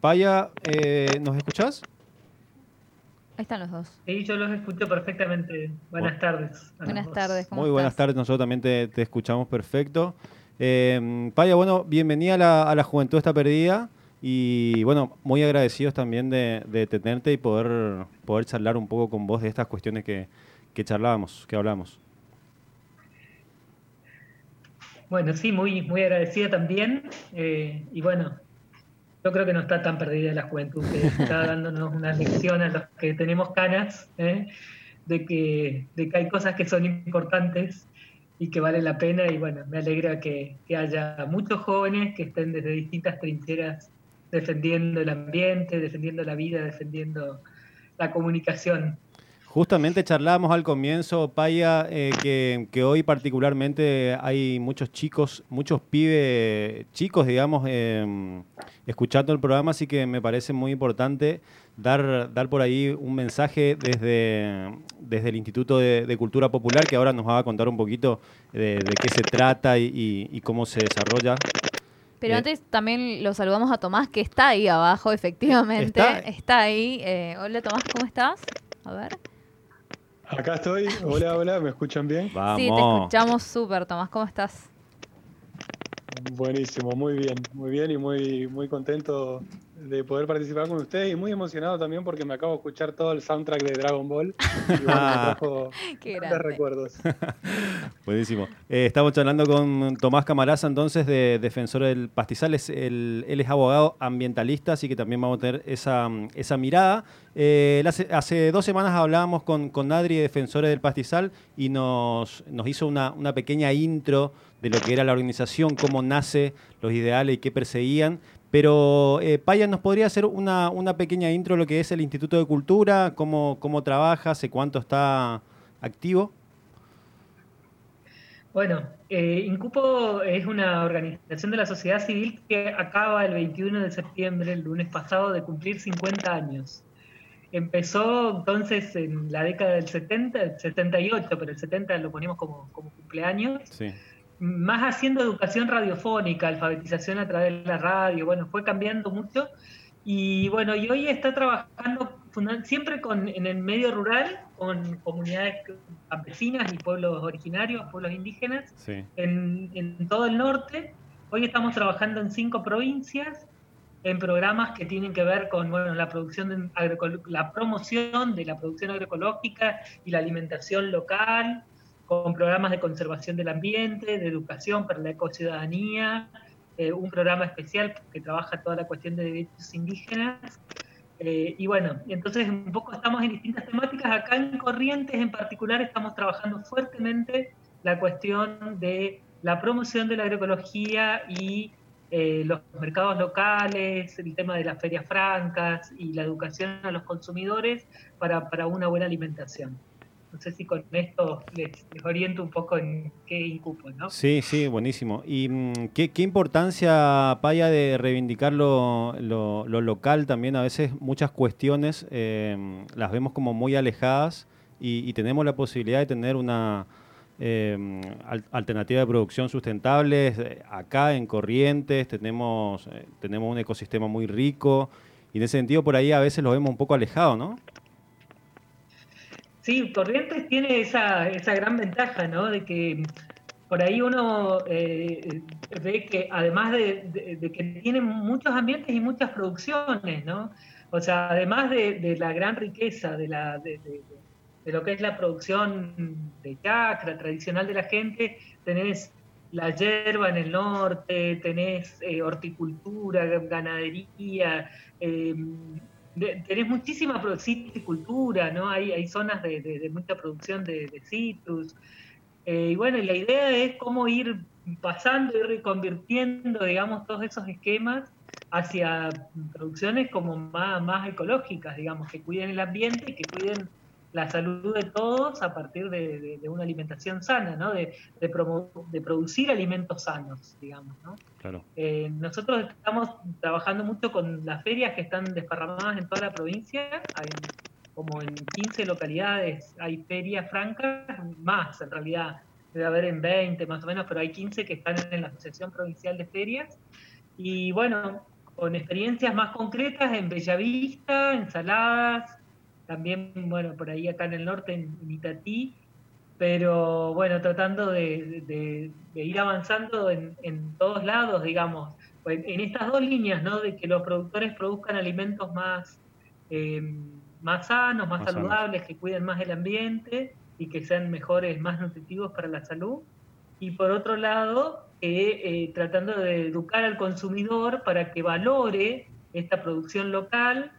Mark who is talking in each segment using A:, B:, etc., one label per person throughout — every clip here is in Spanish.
A: Paya, eh, ¿nos escuchás?
B: Ahí están los dos.
C: Sí, yo los escucho perfectamente. Buenas tardes.
B: Buenas tardes. ¿cómo
A: Muy buenas
B: estás?
A: tardes, nosotros también te, te escuchamos perfecto. Eh, Paya, bueno, bienvenida a la, a la Juventud Está Perdida y bueno, muy agradecidos también de, de tenerte y poder, poder charlar un poco con vos de estas cuestiones que, que charlábamos, que hablamos.
C: Bueno, sí, muy, muy agradecida también. eh, y bueno, yo creo que no está tan perdida la juventud, que está dándonos una lección a los que tenemos canas, ¿eh? de, que, de que hay cosas que son importantes y que vale la pena. Y bueno, me alegra que, que haya muchos jóvenes que estén desde distintas trincheras defendiendo el ambiente, defendiendo la vida, defendiendo la comunicación.
A: Justamente charlábamos al comienzo, Paya, eh, que, que hoy particularmente hay muchos chicos, muchos pibes, chicos, digamos, eh, escuchando el programa, así que me parece muy importante dar, dar por ahí un mensaje desde, desde el Instituto de, de Cultura Popular, que ahora nos va a contar un poquito de, de qué se trata y, y- y cómo se desarrolla.
B: Pero
A: Eh,
B: antes también lo saludamos a Tomás, que está ahí abajo, efectivamente.
A: ¿Está?
B: Está, ahí. Eh, hola Tomás, ¿cómo estás? A ver.
D: Acá estoy. Hola, hola, ¿me escuchan bien?
A: Vamos.
B: Sí, te escuchamos súper, Tomás. ¿Cómo estás?
D: Buenísimo, muy bien, muy bien y muy, muy contento de poder participar con ustedes y muy emocionado también porque me acabo de escuchar todo el soundtrack de Dragon Ball y bueno, me trajo
B: Qué
D: recuerdos.
A: Buenísimo. Eh, estamos charlando con Tomás Camaraza, entonces, de Defensor del Pastizal. Es el- él es abogado ambientalista, así que también vamos a tener esa, esa mirada. Eh, hace, hace dos semanas hablábamos con, con Adri, de Defensores del Pastizal, y nos, nos hizo una, una pequeña intro de lo que era la organización, cómo nace, los ideales y qué perseguían. Pero, eh, Paya, ¿nos podría hacer una, una pequeña intro de lo que es el Instituto de Cultura? ¿Cómo, cómo trabaja? ¿Hace cuánto está activo?
C: Bueno, eh, Incupo es una organización de la sociedad civil que acaba el 21 de septiembre, el lunes pasado, de cumplir 50 años. Empezó entonces en la década del 70, el 78, pero el 70 lo ponemos como, como cumpleaños,
A: Sí.
C: Más haciendo educación radiofónica, alfabetización a través de la radio, bueno, fue cambiando mucho. Y bueno, y hoy está trabajando siempre con, en el medio rural, con comunidades campesinas y pueblos originarios, pueblos indígenas,
A: Sí.
C: en, en todo el norte. Hoy estamos trabajando en cinco provincias, en programas que tienen que ver con bueno, la producción de la promoción de la producción agroecológica y la alimentación local, con programas de conservación del ambiente, de educación para la ecociudadanía, eh, un programa especial que trabaja toda la cuestión de derechos indígenas. Eh, y bueno, entonces un poco estamos en distintas temáticas. Acá en Corrientes en particular estamos trabajando fuertemente la cuestión de la promoción de la agroecología y eh, los mercados locales, el tema de las ferias francas y la educación a los consumidores para, para una buena alimentación. No sé si con esto les, oriento un poco en qué incupo, ¿no?
A: Sí, sí, buenísimo. ¿Y mm, qué, qué importancia, Paya, de reivindicar lo, lo- lo local también? A veces muchas cuestiones eh, las vemos como muy alejadas y, y tenemos la posibilidad de tener una eh, al- alternativa de producción sustentable. Eh, Acá en Corrientes tenemos, eh, tenemos un ecosistema muy rico y en ese sentido por ahí a veces lo vemos un poco alejado, ¿no?
C: Sí, Corrientes tiene esa, esa gran ventaja, ¿no? De que por ahí uno eh, ve que además de, que tiene muchos ambientes y muchas producciones, ¿no? O sea, además de, la gran riqueza de, lo que es la producción de chacra tradicional de la gente, tenés la hierba en el norte, tenés eh, horticultura, ganadería, eh, tenés muchísima citricultura, ¿no? Hay, hay zonas de, mucha producción de, de citrus. Eh, y bueno, y la idea es cómo ir pasando, ir convirtiendo, digamos, todos esos esquemas hacia producciones como más, más ecológicas, digamos, que cuiden el ambiente y que cuiden la salud de todos a partir de, de- de una alimentación sana, ¿no? De, de promo- de producir alimentos sanos, digamos, ¿no?
A: Claro.
C: Eh, nosotros estamos trabajando mucho con las ferias que están desparramadas en toda la provincia. Hay como en 15 localidades hay ferias francas, más en realidad, debe haber en 20 más o menos, pero hay 15 que están en la Asociación Provincial de Ferias. Y bueno, con experiencias más concretas en Bellavista, en Saladas, también, bueno, por ahí acá en el norte, en, Itatí, pero bueno, tratando de, ir avanzando en, todos lados, digamos, pues, en estas dos líneas, ¿no? De que los productores produzcan alimentos más, eh, más sanos, más, saludables, que cuiden más el ambiente y que sean mejores, más nutritivos para la salud. Y por otro lado, eh, tratando de educar al consumidor para que valore esta producción local,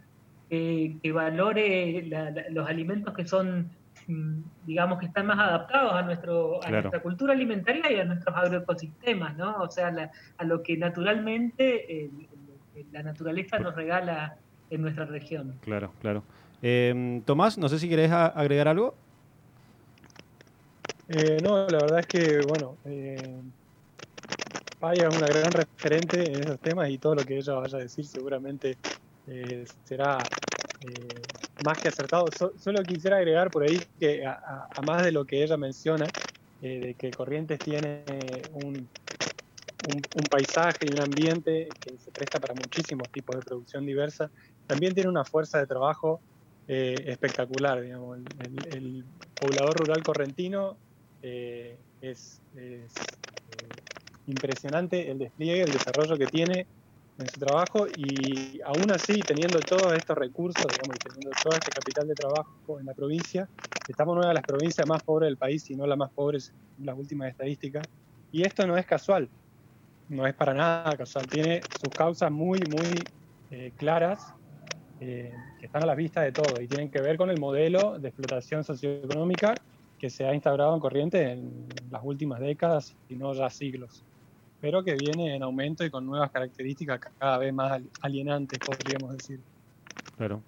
C: que valore los alimentos que son, mm, digamos, que están más adaptados a, nuestro, a nuestra cultura alimentaria y a nuestros agroecosistemas, ¿no? O sea, a lo que naturalmente la naturaleza nos regala en nuestra región.
A: Claro, claro. Eh, Tomás, no sé si querés agregar algo.
D: Eh, no, la verdad es que, bueno, eh, Paya es una gran referente en esos temas y todo lo que ella vaya a decir seguramente eh, será eh, más que acertado. solo quisiera agregar por ahí que, a, más de lo que ella menciona, eh, de que Corrientes tiene un, paisaje y un ambiente que se presta para muchísimos tipos de producción diversa, también tiene una fuerza de trabajo espectacular. Digamos. El, poblador rural correntino es impresionante el despliegue, el desarrollo que tiene en su trabajo y aún así, teniendo todos estos recursos, digamos, y teniendo todo este capital de trabajo en la provincia, estamos en una de las provincias más pobres del país, si no la más pobre en las últimas estadísticas. Y esto no es casual, no es para nada casual, tiene sus causas muy, muy eh, claras eh, que están a la vista de todo y tienen que ver con el modelo de explotación socioeconómica que se ha instaurado en Corrientes en las últimas décadas, y no ya siglos pero que viene en aumento y con nuevas características cada vez más alienantes, podríamos decir.
A: Claro.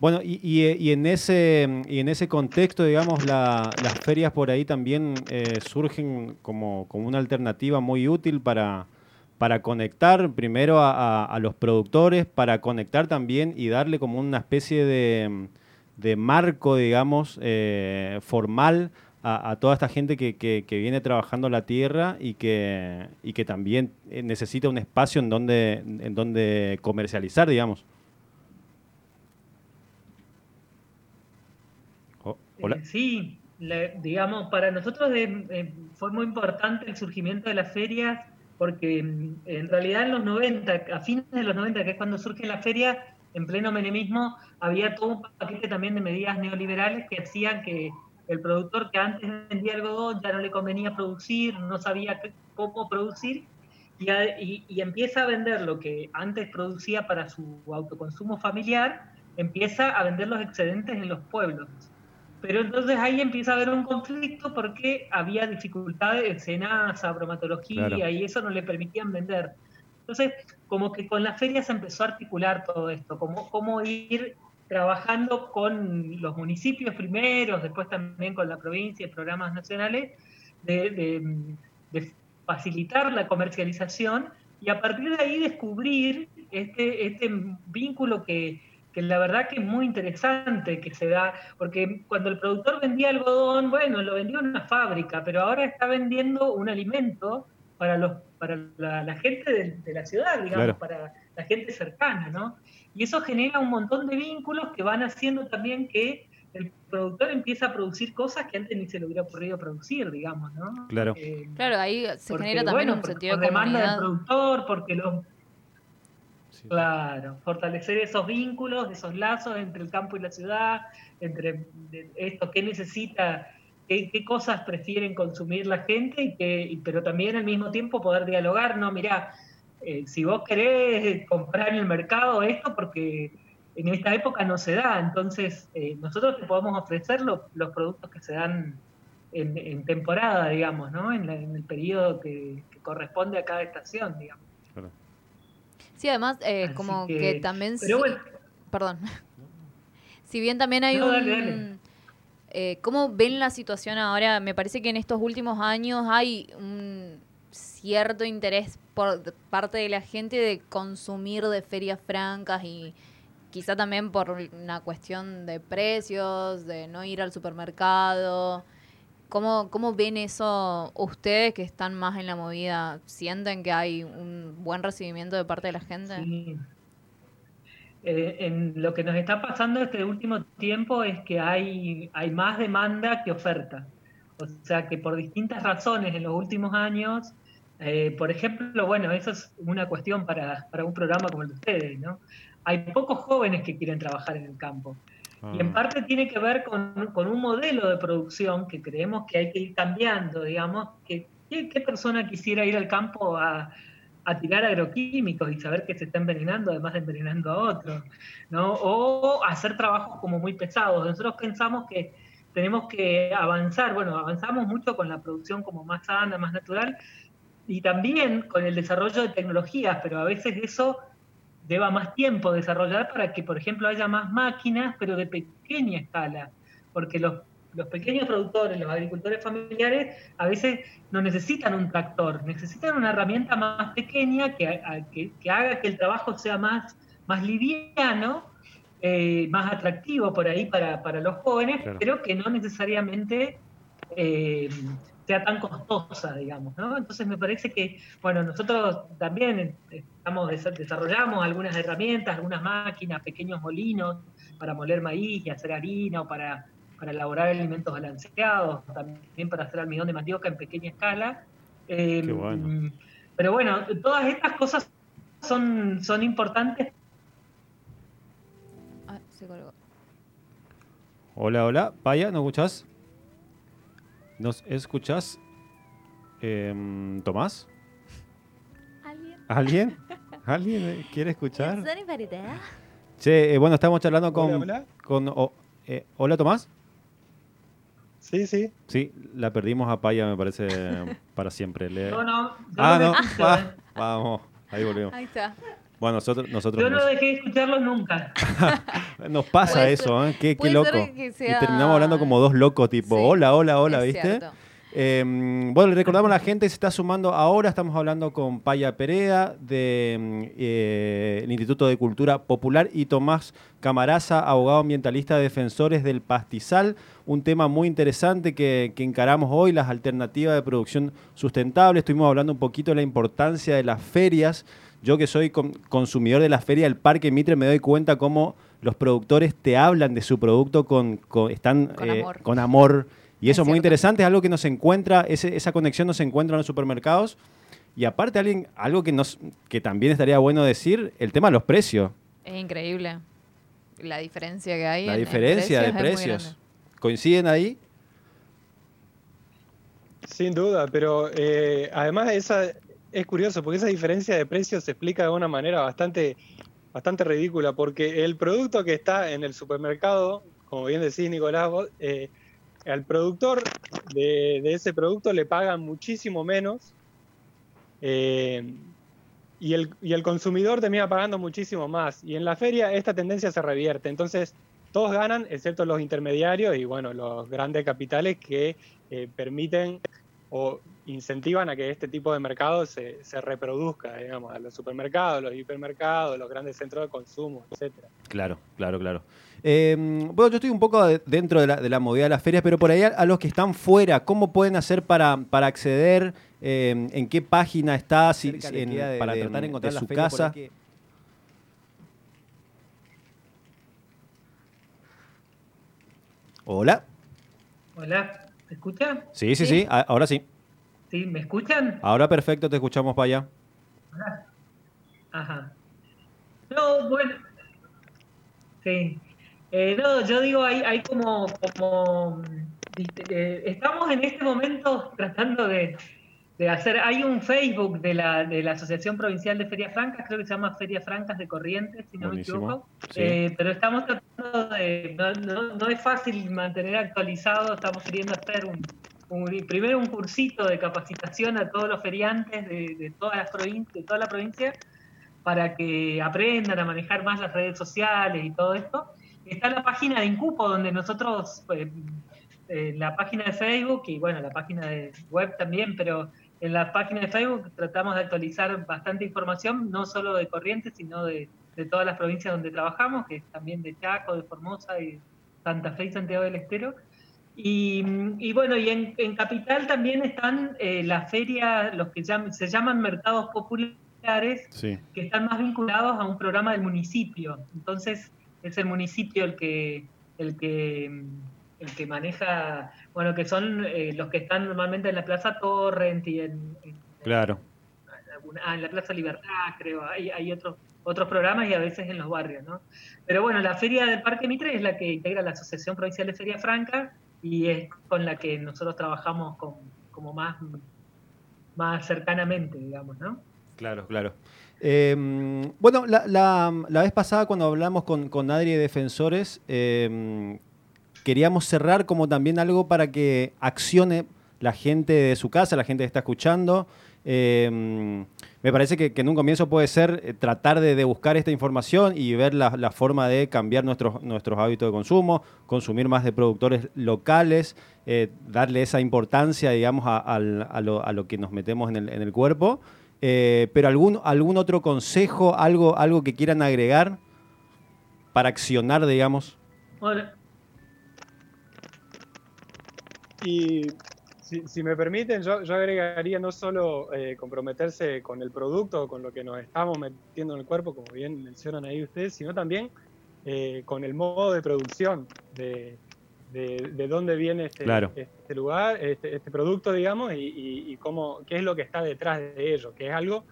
A: Bueno, y, en, ese, y en ese contexto, digamos, las ferias por ahí también eh, surgen como, como, una alternativa muy útil para, para conectar primero a, los productores, para conectar también y darle como una especie de, de marco, digamos, eh, formal a, toda esta gente que, viene trabajando la tierra y que, y que también eh, necesita un espacio en donde, en donde comercializar, digamos.
C: Oh, ¿Hola? Eh, sí, digamos, para nosotros fue muy importante el surgimiento de las ferias porque mm, en realidad en los 90, a fines de los 90, que es cuando surge la feria, en pleno menemismo, había todo un paquete también de medidas neoliberales que hacían que el productor que antes vendía algodón ya no le convenía producir, no sabía cómo producir y, empieza a vender lo que antes producía para su autoconsumo familiar, empieza a vender los excedentes en los pueblos. Pero entonces ahí empieza a haber un conflicto porque había dificultades en cenaza, bromatología y eso no le permitían vender. Entonces, como que con la feria se empezó a articular todo esto, como cómo ir trabajando con los municipios primeros, después también con la provincia y programas nacionales, de, facilitar la comercialización y a partir de ahí descubrir este, este vínculo que, que la verdad que es muy interesante que se da, porque cuando el productor vendía algodón, bueno, lo vendió en una fábrica, pero ahora está vendiendo un alimento para los para la, gente de, la ciudad, digamos, para la gente cercana, ¿no? Y eso genera un montón de vínculos que van haciendo también que el productor empieza a producir cosas que antes ni se le hubiera ocurrido producir, digamos, ¿no?
A: Claro.
B: Eh, claro, ahí se genera también un sentido de demanda
C: del productor, porque los Claro, fortalecer esos vínculos, esos lazos entre el campo y la ciudad, entre esto, qué necesita, qué, cosas prefieren consumir la gente, y que, pero también al mismo tiempo poder dialogar, no, mira, eh, si vos querés comprar en el mercado esto, porque en esta época no se da, entonces eh, nosotros te podemos ofrecer los productos que se dan en, temporada, digamos, ¿no? En, el periodo que, corresponde a cada estación, digamos.
B: Sí, además, eh, como que, también... perdón. si bien también hay un... ¿Cómo ven la situación ahora? Me parece que en estos últimos años hay un cierto interés por parte de la gente de consumir de ferias francas y quizá también por una cuestión de precios, de no ir al supermercado. ¿Cómo, ¿Cómo ven eso ustedes que están más en la movida? ¿Sienten que hay un buen recibimiento de parte de la gente?
C: Eh, en lo que nos está pasando este último tiempo es que hay, hay más demanda que oferta. O sea que por distintas razones en los últimos años, eh, por ejemplo, bueno, eso es una cuestión para, para, un programa como el de ustedes, ¿no? Hay pocos jóvenes que quieren trabajar en el campo. Y en ah. parte tiene que ver con, con, un modelo de producción que creemos que hay que ir cambiando, digamos, que qué persona quisiera ir al campo a, a tirar agroquímicos y saber que se está envenenando, además de envenenando a otros, ¿no? O hacer trabajos como muy pesados. Nosotros pensamos que tenemos que avanzar, bueno, avanzamos mucho con la producción como más sana, más natural, y también con el desarrollo de tecnologías, pero a veces eso lleva más tiempo desarrollar para que, por ejemplo, haya más máquinas, pero de pequeña escala, porque los los pequeños productores, los agricultores familiares, a veces no necesitan un tractor, necesitan una herramienta más pequeña que, que, haga que el trabajo sea más, más liviano, eh, más atractivo por ahí para, para los jóvenes, pero que no necesariamente eh, sea tan costosa, digamos, ¿no? Entonces me parece que, bueno, nosotros también estamos, desarrollamos algunas herramientas, algunas máquinas, pequeños molinos para moler maíz y hacer harina o para para elaborar alimentos balanceados, también para hacer almidón de mandioca en pequeña escala. Em, pero bueno, todas estas cosas son, son importantes.
A: Ah, hola, hola, Paya, ¿nos escuchás? ¿Nos escuchás? Em, ¿Tomás? ¿Alguien? ¿Alguien? ¿Alguien quiere escuchar? Che, eh, bueno, estamos charlando con... Hola, con eh, hola Tomás.
D: Sí, sí.
A: Sí, la perdimos a Paya, me parece, para siempre.
C: No, no.
A: ah, no. vamos, ahí volvemos. Ahí está. Bueno, nosotros, nosotros
C: Yo no dejé de escucharlo nunca.
A: nos pasa eso, ¿eh? Qué, qué loco. Y terminamos hablando como dos locos, tipo, hola, hola, hola, ¿viste? Em, bueno, le recordamos a la gente, se está sumando ahora, estamos hablando con Paya Perea del de, eh, Instituto de Cultura Popular y Tomás Camaraza, abogado ambientalista, defensores del pastizal, un tema muy interesante que, encaramos hoy, las alternativas de producción sustentable, estuvimos hablando un poquito de la importancia de las ferias, yo que soy consumidor de la feria del Parque Mitre me doy cuenta cómo los productores te hablan de su producto con, están con amor. eh, y eso es muy interesante, es algo que nos encuentra, esa conexión nos encuentra en los supermercados. Y aparte, alguien, algo que, nos, que también estaría bueno decir, el tema de los precios.
B: Es increíble la diferencia que hay.
A: La diferencia de precios. ¿Coinciden ahí?
D: Sin duda, pero eh, además esa, es curioso porque esa diferencia de precios se explica de una manera bastante, bastante ridícula, porque el producto que está en el supermercado, como bien decís Nicolás, eh, al productor de, ese producto le pagan muchísimo menos eh, y, el, y, el, consumidor termina pagando muchísimo más. Y en la feria esta tendencia se revierte. Entonces todos ganan, excepto los intermediarios y bueno, los grandes capitales que eh, permiten o incentivan a que este tipo de mercado se, se, reproduzca, digamos, a los supermercados, los hipermercados, los grandes centros de consumo, etcétera.
A: Claro, claro, claro. Em, bueno, yo estoy un poco dentro de la, de la movida de las ferias, pero por ahí a, los que están fuera, ¿cómo pueden hacer para, para acceder? Em, ¿En qué página está? para tratar de encontrar su casa. Hola.
C: Hola, ¿te escuchan?
A: Sí, sí, sí, ahora sí.
C: ¿Sí? ¿Me escuchan?
A: Ahora perfecto, te escuchamos para allá.
C: Ajá. No, bueno. Sí. Eh, no, yo digo, hay, hay como, como eh, estamos en este momento tratando de, hacer, hay un Facebook de la, de la Asociación Provincial de Ferias Francas, creo que se llama Ferias Francas de Corrientes, si no me equivoco, eh, pero estamos tratando de, no, es fácil mantener actualizado, estamos queriendo hacer un, primero un cursito de capacitación a todos los feriantes de, de todas las de toda la provincia, para que aprendan a manejar más las redes sociales y todo esto está la página de Incupo, donde nosotros, pues, eh, la página de Facebook y bueno, la página de web también, pero en la página de Facebook tratamos de actualizar bastante información, no solo de Corrientes, sino de, todas las provincias donde trabajamos, que es también de Chaco, de Formosa y Santa Fe y Santiago del Estero. Y, bueno, y en, Capital también están eh, las ferias, los que se llaman mercados populares, que están más vinculados a un programa del municipio. Entonces es el municipio el que, el que, el que maneja, bueno, que son eh, los que están normalmente en la Plaza Torrent y en,
A: claro.
C: en la Plaza Libertad, creo. Hay, hay otros otros programas y a veces en los barrios, ¿no? Pero bueno, la feria del Parque Mitre es la que integra la Asociación Provincial de Feria Franca y es con la que nosotros trabajamos como más, más cercanamente, digamos, ¿no?
A: Claro, claro. Em, bueno, la, la, vez pasada cuando hablamos con, con Adri de Defensores, em, queríamos cerrar como también algo para que accione la gente de su casa, la gente que está escuchando. Em, me parece que, en un comienzo puede ser eh, tratar de, buscar esta información y ver la, forma de cambiar nuestros, nuestros hábitos de consumo, consumir más de productores locales, eh, darle esa importancia, digamos, a, lo, que nos metemos en el, cuerpo. Eh, pero algún, algún otro consejo, algo, algo que quieran agregar para accionar, digamos.
D: Hola. Y si, me permiten, yo, agregaría no solo eh, comprometerse con el producto, con lo que nos estamos metiendo en el cuerpo, como bien mencionan ahí ustedes, sino también eh, con el modo de producción, de, de, dónde viene este, este lugar, este, este, producto, digamos, y, cómo, qué es lo que está detrás de ello, que es algo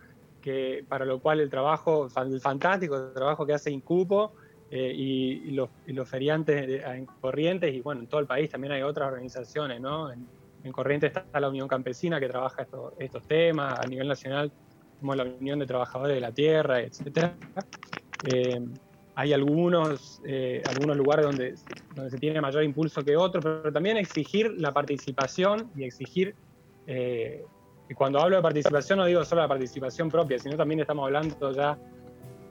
D: que para lo cual el trabajo, el fantástico trabajo que hace Incupo, eh, y, los, feriantes en Corrientes, y bueno, en todo el país también hay otras organizaciones, ¿no? en Corrientes está la Unión Campesina que trabaja estos temas, a nivel nacional como la Unión de Trabajadores de la Tierra, etc. Eh, hay algunos, eh, algunos lugares donde, donde se tiene mayor impulso que otros, pero también exigir la participación y exigir, eh, y cuando hablo de participación no digo solo la participación propia, sino también estamos hablando ya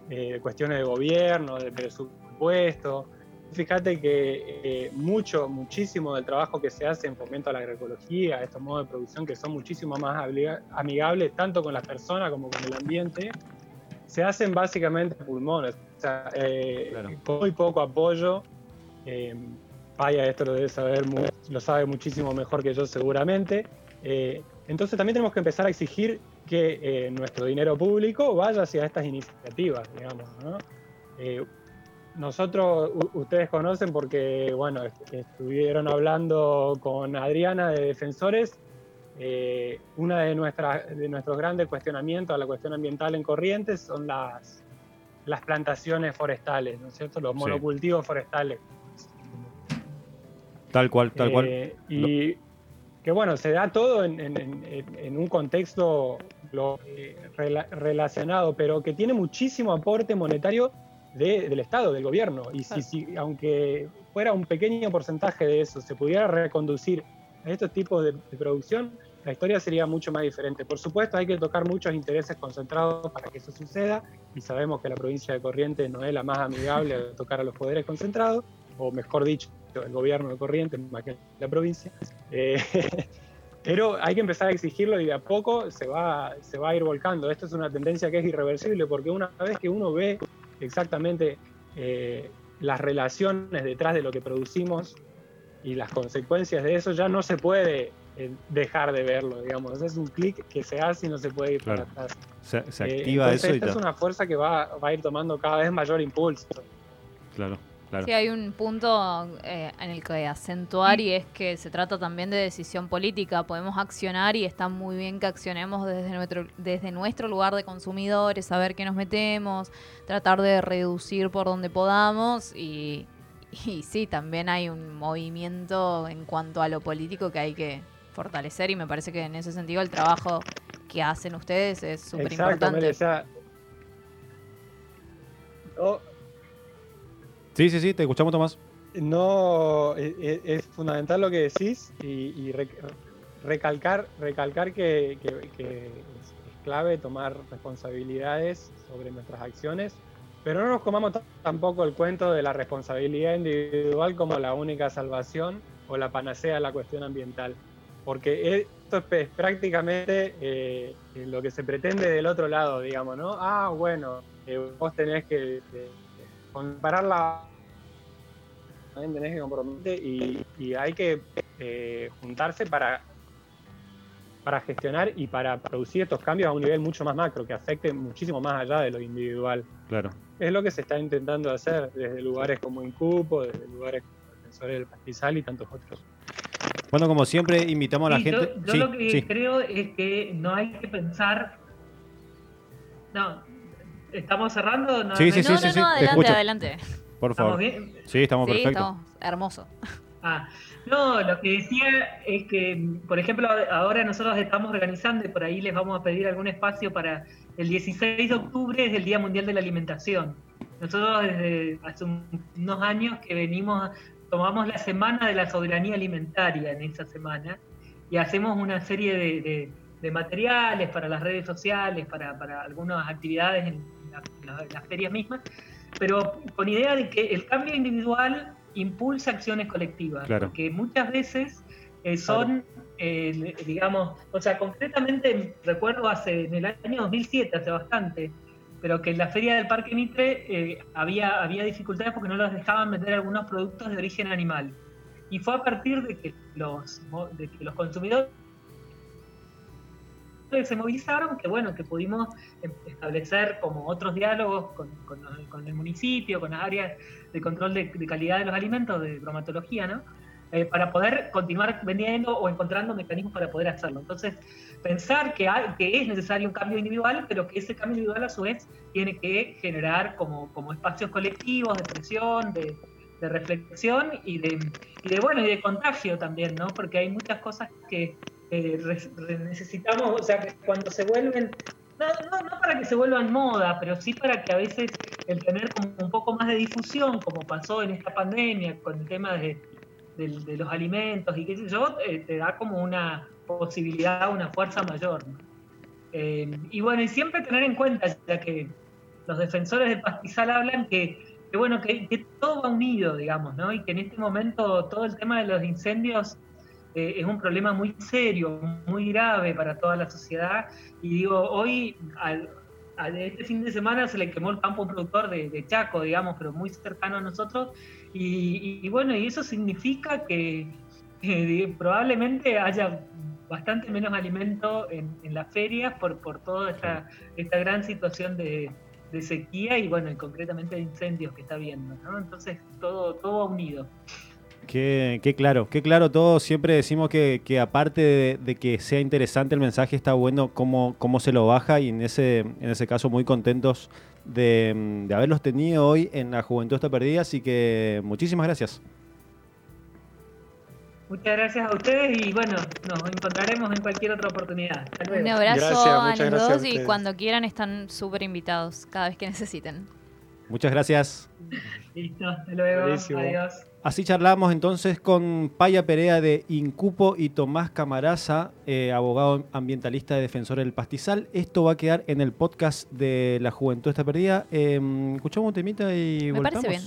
D: de cuestiones de gobierno, de presupuesto, Fíjate que eh, mucho, muchísimo del trabajo que se hace en fomento a la agroecología, estos modos de producción que son muchísimo más amigables tanto con las personas como con el ambiente, se hacen básicamente pulmones. O sea, eh, muy poco apoyo. Eh, Vaya, esto lo debe saber, lo sabe muchísimo mejor que yo seguramente. entonces también tenemos que empezar a exigir que nuestro dinero público vaya hacia estas iniciativas, digamos. ¿no? Nosotros, ustedes conocen porque, bueno, estuvieron hablando con Adriana de Defensores. Eh, una de, nuestras, de nuestros grandes cuestionamientos a la cuestión ambiental en Corrientes son las, las plantaciones forestales, ¿no es cierto? Los monocultivos forestales.
A: Tal cual, tal cual.
D: Eh, y que bueno, se da todo en, un contexto eh, relacionado, pero que tiene muchísimo aporte monetario del Estado, del gobierno. Y si, aunque fuera un pequeño porcentaje de eso, se pudiera reconducir a estos tipos de, producción, la historia sería mucho más diferente. Por supuesto, hay que tocar muchos intereses concentrados para que eso suceda, y sabemos que la provincia de Corrientes no es la más amigable de tocar a los poderes concentrados, o mejor dicho, el gobierno de Corrientes más que la provincia. Eh, pero hay que empezar a exigirlo y de a poco se va, se va a ir volcando. Esto es una tendencia que es irreversible porque una vez que uno ve exactamente eh, las relaciones detrás de lo que producimos y las consecuencias de eso, ya no se puede eh, dejar de verlo, digamos. Es un clic que se hace y no se puede ir para atrás.
A: Se, eh, activa eso.
D: Esta es una fuerza que va, va a ir tomando cada vez mayor impulso.
A: Claro.
B: Sí, hay un punto eh, en el que acentuar y es que se trata también de decisión política. Podemos accionar y está muy bien que accionemos desde nuestro, desde nuestro lugar de consumidores, saber qué nos metemos, tratar de reducir por donde podamos y, y sí, también hay un movimiento en cuanto a lo político que hay que fortalecer y me parece que en ese sentido el trabajo que hacen ustedes es súper importante.
A: Sí, sí, sí, te escuchamos, Tomás.
D: No, e, e, es, fundamental lo que decís y, recalcar, recalcar que, es clave tomar responsabilidades sobre nuestras acciones, pero no nos comamos tampoco el cuento de la responsabilidad individual como la única salvación o la panacea de la cuestión ambiental, porque esto es prácticamente eh, lo que se pretende del otro lado, digamos, ¿no? Ah, bueno, eh, vos tenés que eh, comparar la también tenés que comprometer y, hay que eh, juntarse para para gestionar y para producir estos cambios a un nivel mucho más macro, que afecte muchísimo más allá de lo individual.
A: Claro.
D: Es lo que se está intentando hacer desde lugares como Incupo, desde lugares como Defensores del Pastizal y tantos otros.
A: Bueno, como siempre, invitamos a la gente.
C: Yo, lo que creo es que no hay que pensar. No, ¿estamos cerrando?
A: No, sí, sí, sí,
B: no, no, adelante, adelante.
A: Por favor.
C: bien?
A: Sí, estamos sí, Estamos
B: hermoso.
C: Ah, no, lo que decía es que, por ejemplo, ahora nosotros estamos organizando y por ahí les vamos a pedir algún espacio para el 16 de octubre, es el Día Mundial de la Alimentación. Nosotros desde hace unos años que venimos, tomamos la Semana de la Soberanía Alimentaria en esa semana y hacemos una serie de, materiales para las redes sociales, para, algunas actividades en, las ferias mismas, pero con idea de que el cambio individual impulsa acciones colectivas, porque muchas veces eh, son, eh, digamos, o sea, concretamente recuerdo hace, en el año 2007, hace bastante, pero que en la feria del Parque Mitre eh, había, había dificultades porque no los dejaban vender algunos productos de origen animal. Y fue a partir de que los, de que los consumidores se movilizaron que bueno que pudimos establecer como otros diálogos con, el municipio, con las áreas de control de, calidad de los alimentos, de bromatología, ¿no? Eh, para poder continuar vendiendo o encontrando mecanismos para poder hacerlo. Entonces, pensar que, que es necesario un cambio individual, pero que ese cambio individual a su vez tiene que generar como, como espacios colectivos de presión, de, de reflexión y de, y de, bueno, y de contagio también, ¿no? Porque hay muchas cosas que necesitamos, o sea, que cuando se vuelven no, no, para que se vuelvan moda, pero sí para que a veces el tener como un poco más de difusión, como pasó en esta pandemia con el tema de, los alimentos y qué sé yo, eh, te da como una posibilidad, una fuerza mayor. Eh, y bueno, y siempre tener en cuenta, ya que los defensores del pastizal hablan que, bueno, que, que, todo va unido, digamos, ¿no? Y que en este momento todo el tema de los incendios eh, es un problema muy serio, muy grave para toda la sociedad. Y digo, hoy, al, este fin de semana se le quemó el campo a un productor de, Chaco, digamos, pero muy cercano a nosotros. Y, bueno, y eso significa que, probablemente haya bastante menos alimento en, las ferias por, por toda esta, esta gran situación de, sequía y bueno, y concretamente de incendios que está viendo, ¿no? Entonces todo, todo unido.
A: Qué, claro, qué claro todo. Siempre decimos que, aparte de, que sea interesante el mensaje, está bueno cómo, cómo se lo baja y en ese, en ese caso muy contentos de, haberlos tenido hoy en la Juventud está perdida. Así que muchísimas gracias.
C: Muchas gracias a ustedes y bueno, nos encontraremos en cualquier otra oportunidad.
B: Un abrazo a los dos y cuando quieran están súper invitados cada vez que necesiten.
A: Muchas gracias.
C: Listo, hasta luego. Adiós.
A: Así charlamos entonces con Paya Perea de Incupo y Tomás Camaraza, eh, abogado ambientalista de Defensor del Pastizal. Esto va a quedar en el podcast de La Juventud está perdida. Em, escuchamos un temita y
B: Me
A: volvamos.
B: parece bien.